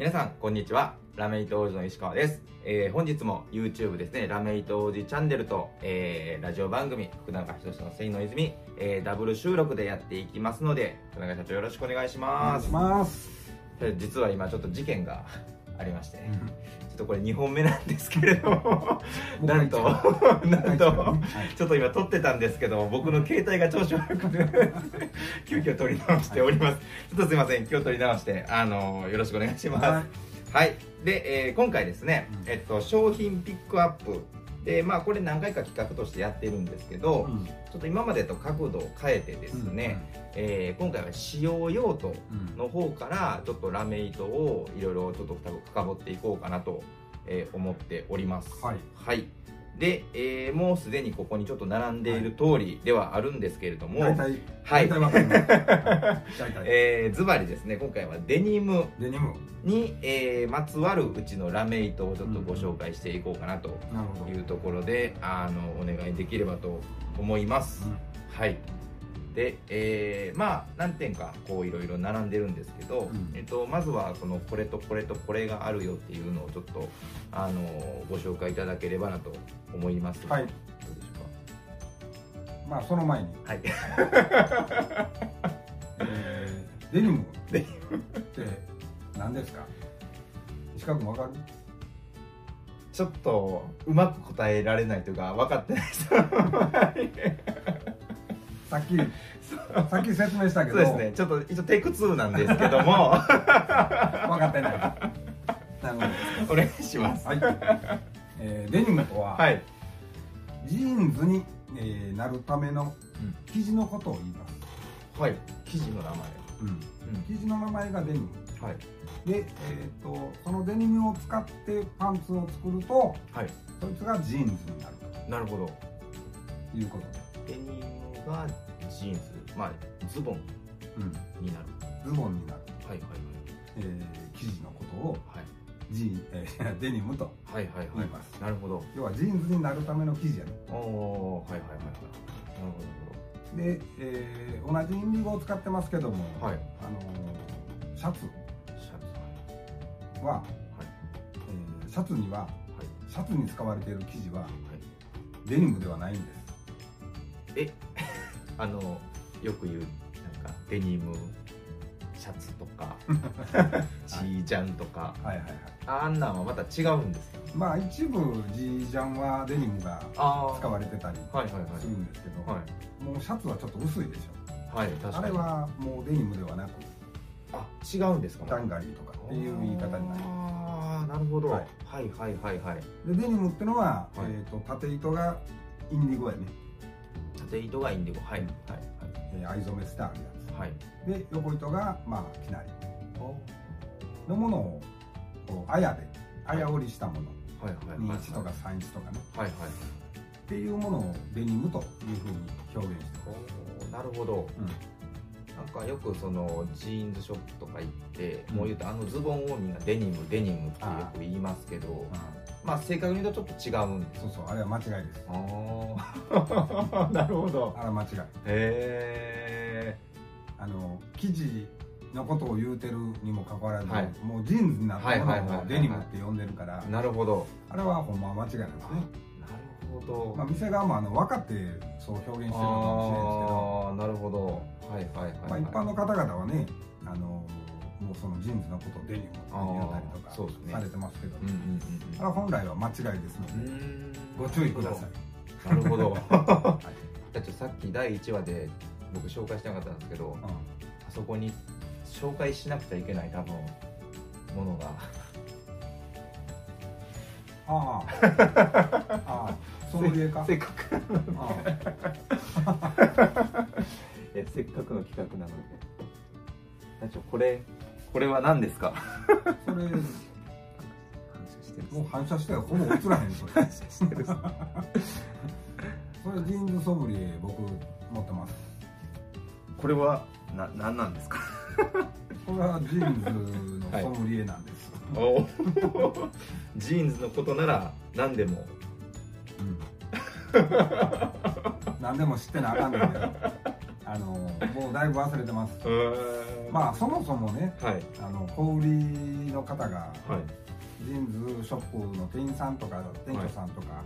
皆さんこんにちは。ラメイト王子の石川です、えー本日も YouTube ですね。ラメイト王子チャンネルと、えーラジオ番組福永仁の「せいの泉」えーダブル収録でやっていきますので福永社長よろしくお願いしおます。願いします。で実は今ちょっと事件がありまして、ちょっとこれ2本目なんですけれどもなんとなんとはい。ちょっと今撮ってたんですけど僕の携帯が調子悪くて急遽撮り直しております。ちょっとすいません今日撮り直してあのよろしくお願いします。はい。はい、で、えー今回ですね、うん。えっと、商品ピックアップでまあこれ何回か企画としてやってるんですけど、うん。ちょっと今までと角度を変えてですね、えー今回は使用用途うんの方からちょっとラメ糸をいろいろちょっと深掘っていこうかなと、えー思っております。はい。はいで、えーもうすでにここにちょっと並んでいる通りではあるんですけれども、はい。大体わかります。大 体えーズバリですね今回はデニム。デニム。に、えーまつわるうちのラメ糸をちょっとご紹介していこうかなと。いうところで、あのお願いできればと思います、はいで、えーまあ何点かこういろいろ並んでるんですけど、うん。えっと、まずはそのこれとこれとこれがあるよっていうのをちょっとあのご紹介いただければなと思いますはい。どうでしょまあその前に。うかはい。えーデニム。デって何ですか？石川君わかる？ちょっとうまく答えられないというか分かってないです さっきさっき説明したけど。そうですね。ちょっと一応テイク2なんですけども。分かってない。なるほお願いします。ど。はい。えーデニムとは、はい。ジーンズに、えーなるためのうん。生地のことを言います。はい。生地の名前。うん。生地の名前がデニム。はい。で、えー、とそのデニムを使ってパンツを作るとはい。そいつがジーンズになるなるほど。ということで、デニムがジーンズまあズボンうん、になる。ズボンになる、はいはいえー生地のことをはい。ジーン、えー デニムとはいはいはい。はい言います。なるほど。要はジーンズになるための生地やねおおーはいはいはい。はいなるで、えー同じインディゴを使ってますけども、ほどはい。あのーシャツ。シャツ。は、はい。えーシャツにははい。シャツに使われている生地ははい。デニムではないんです。え？あのよく言うなんかデニムシャツとか ジージャンとかはいはいはい。あんなんはまた違うんですか？まあ一部ジージャンはデニムがあ使われてたりはいはいはい。するんですけど、はい。もうシャツはちょっと薄いでしょ。はい確かに。あれはもうデニムではなくあ違うんですか？ダンガリーとかっていう言い方になりまああなるほど、ははいい、はいはいはい。すでデニムってのは、はい。えー、と縦糸がインディゴやね、縦糸がインディゴはいはい。えー藍染めしてあるやはいはい。つで横糸がまあきなりのものをこう綾で綾織りしたもの、はいはいはい2インチとか3インチとかね。はいはいっていうものをデニムというふうに表現しておーなるほど。ます、なんかよくそのジーンズショップとか行って、うん。もう言うとあのズボンをみんなデニムデニムってよく言いますけどうんまあ正確に言うとちょっと違うんですそうそうあれは間違いです。ああ なるほど。あれは間違い。へえあの生地のことを言うてるにもかかわらず、はい。もうジーンズになったものをデニムって呼んでるから、なるほどあれはほんまは間違いなんですね、なるほど、まあ、店側もあの分かってそう表現してるのかもしれないですけど。ああなるほど。はいはいはい、はい。まあ、一般の方々はねあのもうそのジーンズのことをデニムたりとかされてますけど、うんうんうんあれは本来は間違いですので、んご注意ください、なるほどはい。だってさっき第1話で僕紹介してなかったんですけどうん。あそこに紹介しなくちゃいけない多分ものが。ああああソムリエか？せっかく。せっかくの企画なので。これこれは何ですか？あそれもう反射してはほぼ映らへんそれ。反射してるそれジーンズソムリエ僕持ってます。これはな何なんですか？これはジーンズのソムリエなんです、おジーンズのことなら何でも。うん。何でも知ってなあかんねんけどあのもうだいぶ忘れてますまあそもそもねはい。あの小売りの方がはい。ジーンズショップの店員さんとか店長さんとかは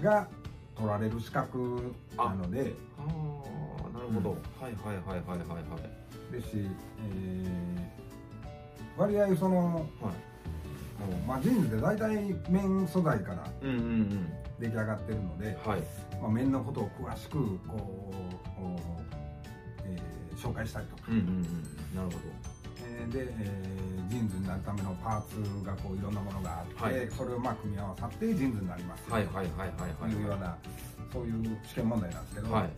い。が取られる資格なのでああなるほど、はいはいはいはいはいはいですし、えー割合その、はい。まあ、ジーンズで大体綿素材からうんうんうん。出来上がってるので、はい。まあ、綿のことを詳しくこう、紹介したりとか、うんうんうん。なるほえーで、えージーンズになるためのパーツがこういろんなものがあって、はい。それをまあ組み合わさってジーンズになりますどはいはいはいはいはいとい。うようなそういう試験問題なんですけど、はい。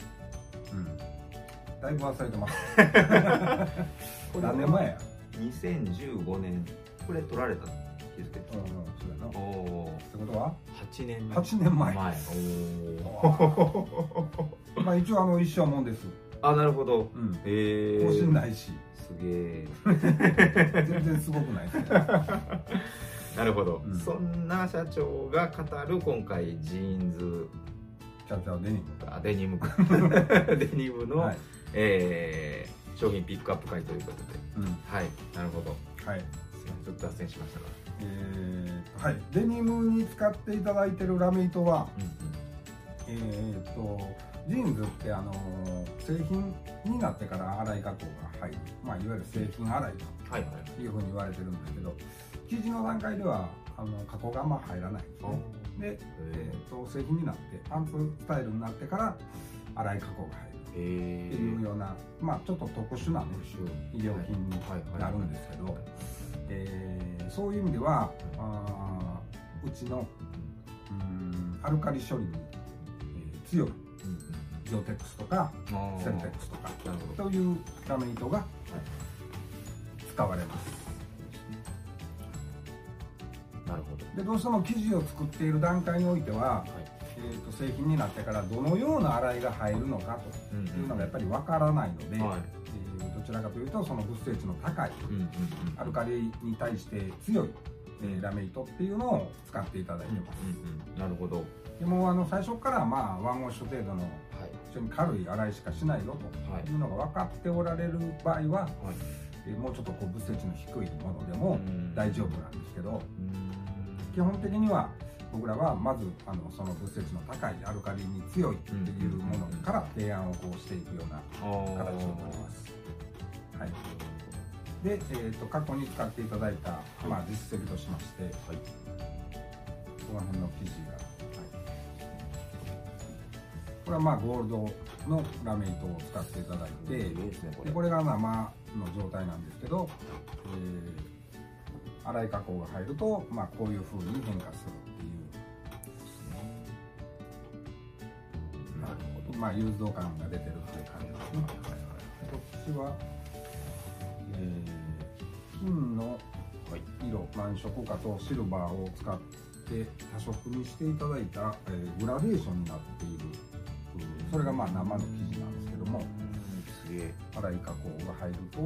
うん、だいぶ忘れてます。何年前や？2015年。これ取られた気づけうんうんそうやな。おおってことは？8年前。8年前。前。おお まあ一応あの一生もんです、あなるほど。うん、ええ更新ないし。すげえ全然すごくない なるほど、うん。そんな社長が語る今回ジーンズ。ちゃうちゃうデニム。あデニム デニムの、はい、えー商品ピックアップ会ということで。うん。はい。なるほど。はい。すいません。ちょっと脱線しましたが。えーはい、デニムに使っていただいてるラメ糸は、うんえー、とジーンズって、あのー製品になってから洗い加工が入る、まあ、いわゆる製品洗いというふうに言われてるんですけど生地の段階ではあの加工があんま入らないんですね。で、えー、と製品になってパンツスタイルになってから洗い加工が入る。えっていうような、まあ、ちょっと特殊な、ね、医療品になるんですけど、えーそういう意味ではあーうちのうんアルカリ処理に、えー強いジオテックスとかセルテックスとかというラメ糸が使われます。なるほど。でどうしても生地を作っている段階においては、はい。えー、と製品になってからどのような洗いが入るのかうんというのがやっぱりわからないので、はいえーどちらかというとその物性値の高いうんうんアルカリに対して強い、えーラメ糸っていうのを使っていただいてます、うんうんなるほど。はでもあの最初からまあワンウォッシュ程度のい非常に軽い洗いしかしないよはい。というのが分かっておられる場合は、はい。えーもうちょっとこう物性値の低いものでもうん。大丈夫なんですけど、うん。基本的には僕らはまずあのその物性値の高いアルカリに強いっていうものから提案をこうしていくような形になります。はい、で、えー、と過去に使っていただいた、まあ、実績としまして、はい。この辺の生地が、はい、これはまあゴールドのラメ糸を使っていただいて、いいですねこれ。でこれが生の状態なんですけど、えー洗い加工が入ると、まあ、こういう風に変化するっていう。なるほどまあ、融通感が出てるっていう感じですね。こっちは、えー金の色、何色かとシルバーを使って多色にしていただいた、えーグラデーションになっている、うんそれがまあ生の生地なんですけども、すげえ。洗い加工が入ると、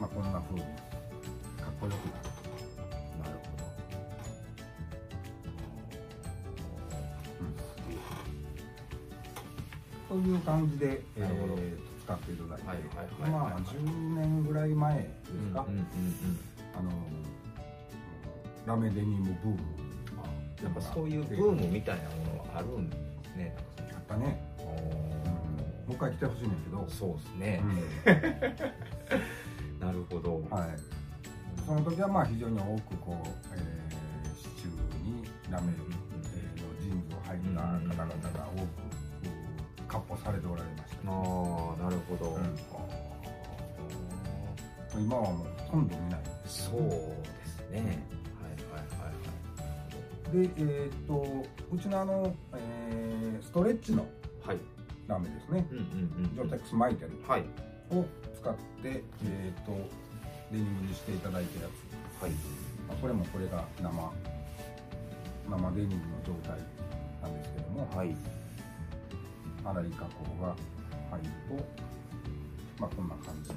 まあ、こんな風にかっこよくなる。なるほど。という感じで、え。ー使っていただいて、はいはいはい。まあはい10年ぐらい前ですか、うんうんうん。あのラメデニムブームぱそういうブームみたいなものはあるんですね。あったね、もう一回来てほしいねんけど、そうですね、う なるほど、んはい、その時はまあ非常に多くこう、えー、支柱にラメ、えーのジーンズを履いた方々が多く、うん、割歩されておられました、ああなるほど、うん。あ今はもうほとんど見ない。ーそうですね、でえーっとうちのあの、えーストレッチのはい。はいラメですね。ジョテックス巻いてる。はい。を使って、えーっとデニムにしていただいたやつ。はい。まあこれもこれが生生デニムの状態なんですけども、はい。粗い加工が入ると、まあ、こんな感じで、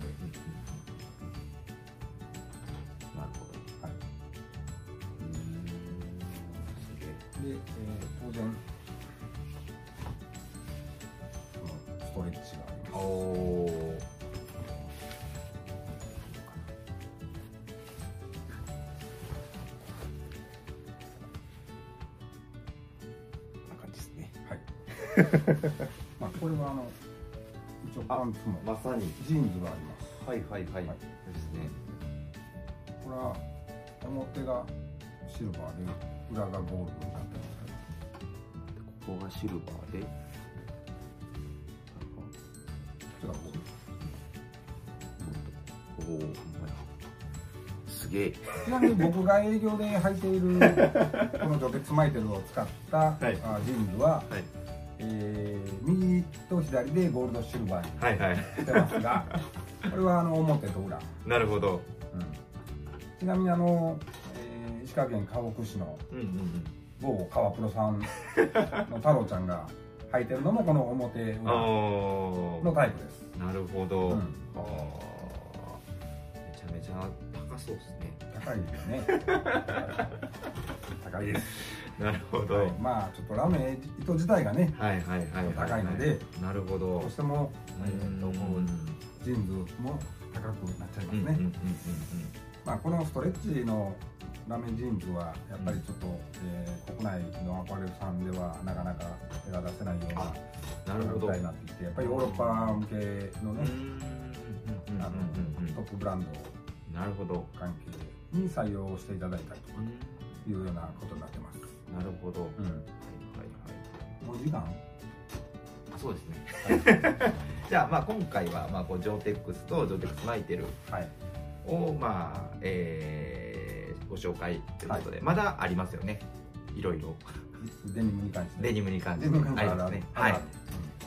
当然ストレッチがあります。おな感じですねはい。まあこれはあの一応パンツもまさにジーンズがあります。はい。はい。はい、はい、ですね。これは表がシルバーで裏がゴール。ドここがシルバーで。おおほんまや。すげえ。ドちなみに僕が営業で履いているこの除鉄マイテルを使った、はい。あジーンズは、はい。えー右と左でゴールドシルバーにはいはい。してますがこれはあの表と裏、なるほど。うん。ちなみにあの、えー石川県河北市のうんうんうん某川プロさんの太郎ちゃんが履いてるのもこの表裏あのータイプです。なるほど、うん。めちゃめちゃ高そうですね。高いですね。高いです、なるほど、はい、まあちょっとラメ糸自体がねはいはいはいはい高いのでなるほど。どうしても、えー、とこうジーンズも高くなっちゃいますね、うんうんうんうん。まあ、このストレッチのラメジーンズはやっぱりちょっと、えー国内のアパレルさんではなかなか手が出せないようなあなるほど。状態になってきてやっぱりヨーロッパ向けのね、トップブランドなるほど、関係に採用していただいたりうんというようなことになってます、なるほど、はいうん、はいはいお時間？あそうですね。じゃあまあ今回はまあこうジョーテックスとジョーテックスマイテルはい。をまあ、えーご紹介ということで、まだありますよね。いろいろ。デニムに関して。デニムに関してありますね。はい。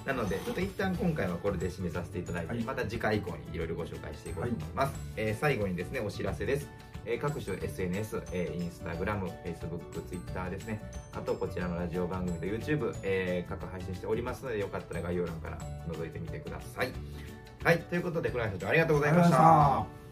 なのでちょっと一旦今回はこれで締めさせていただいて、はい。また次回以降にいろいろご紹介していこうと思います、えー最後にですねお知らせです、えー各種 SNS、えー、インスタグラム、Facebook、Twitter ですね。あとこちらのラジオ番組と YouTube、えー各配信しておりますのでよかったら概要欄から覗いてみてください。はい。ということで倉橋社長ありがとうございましありがとうございましたた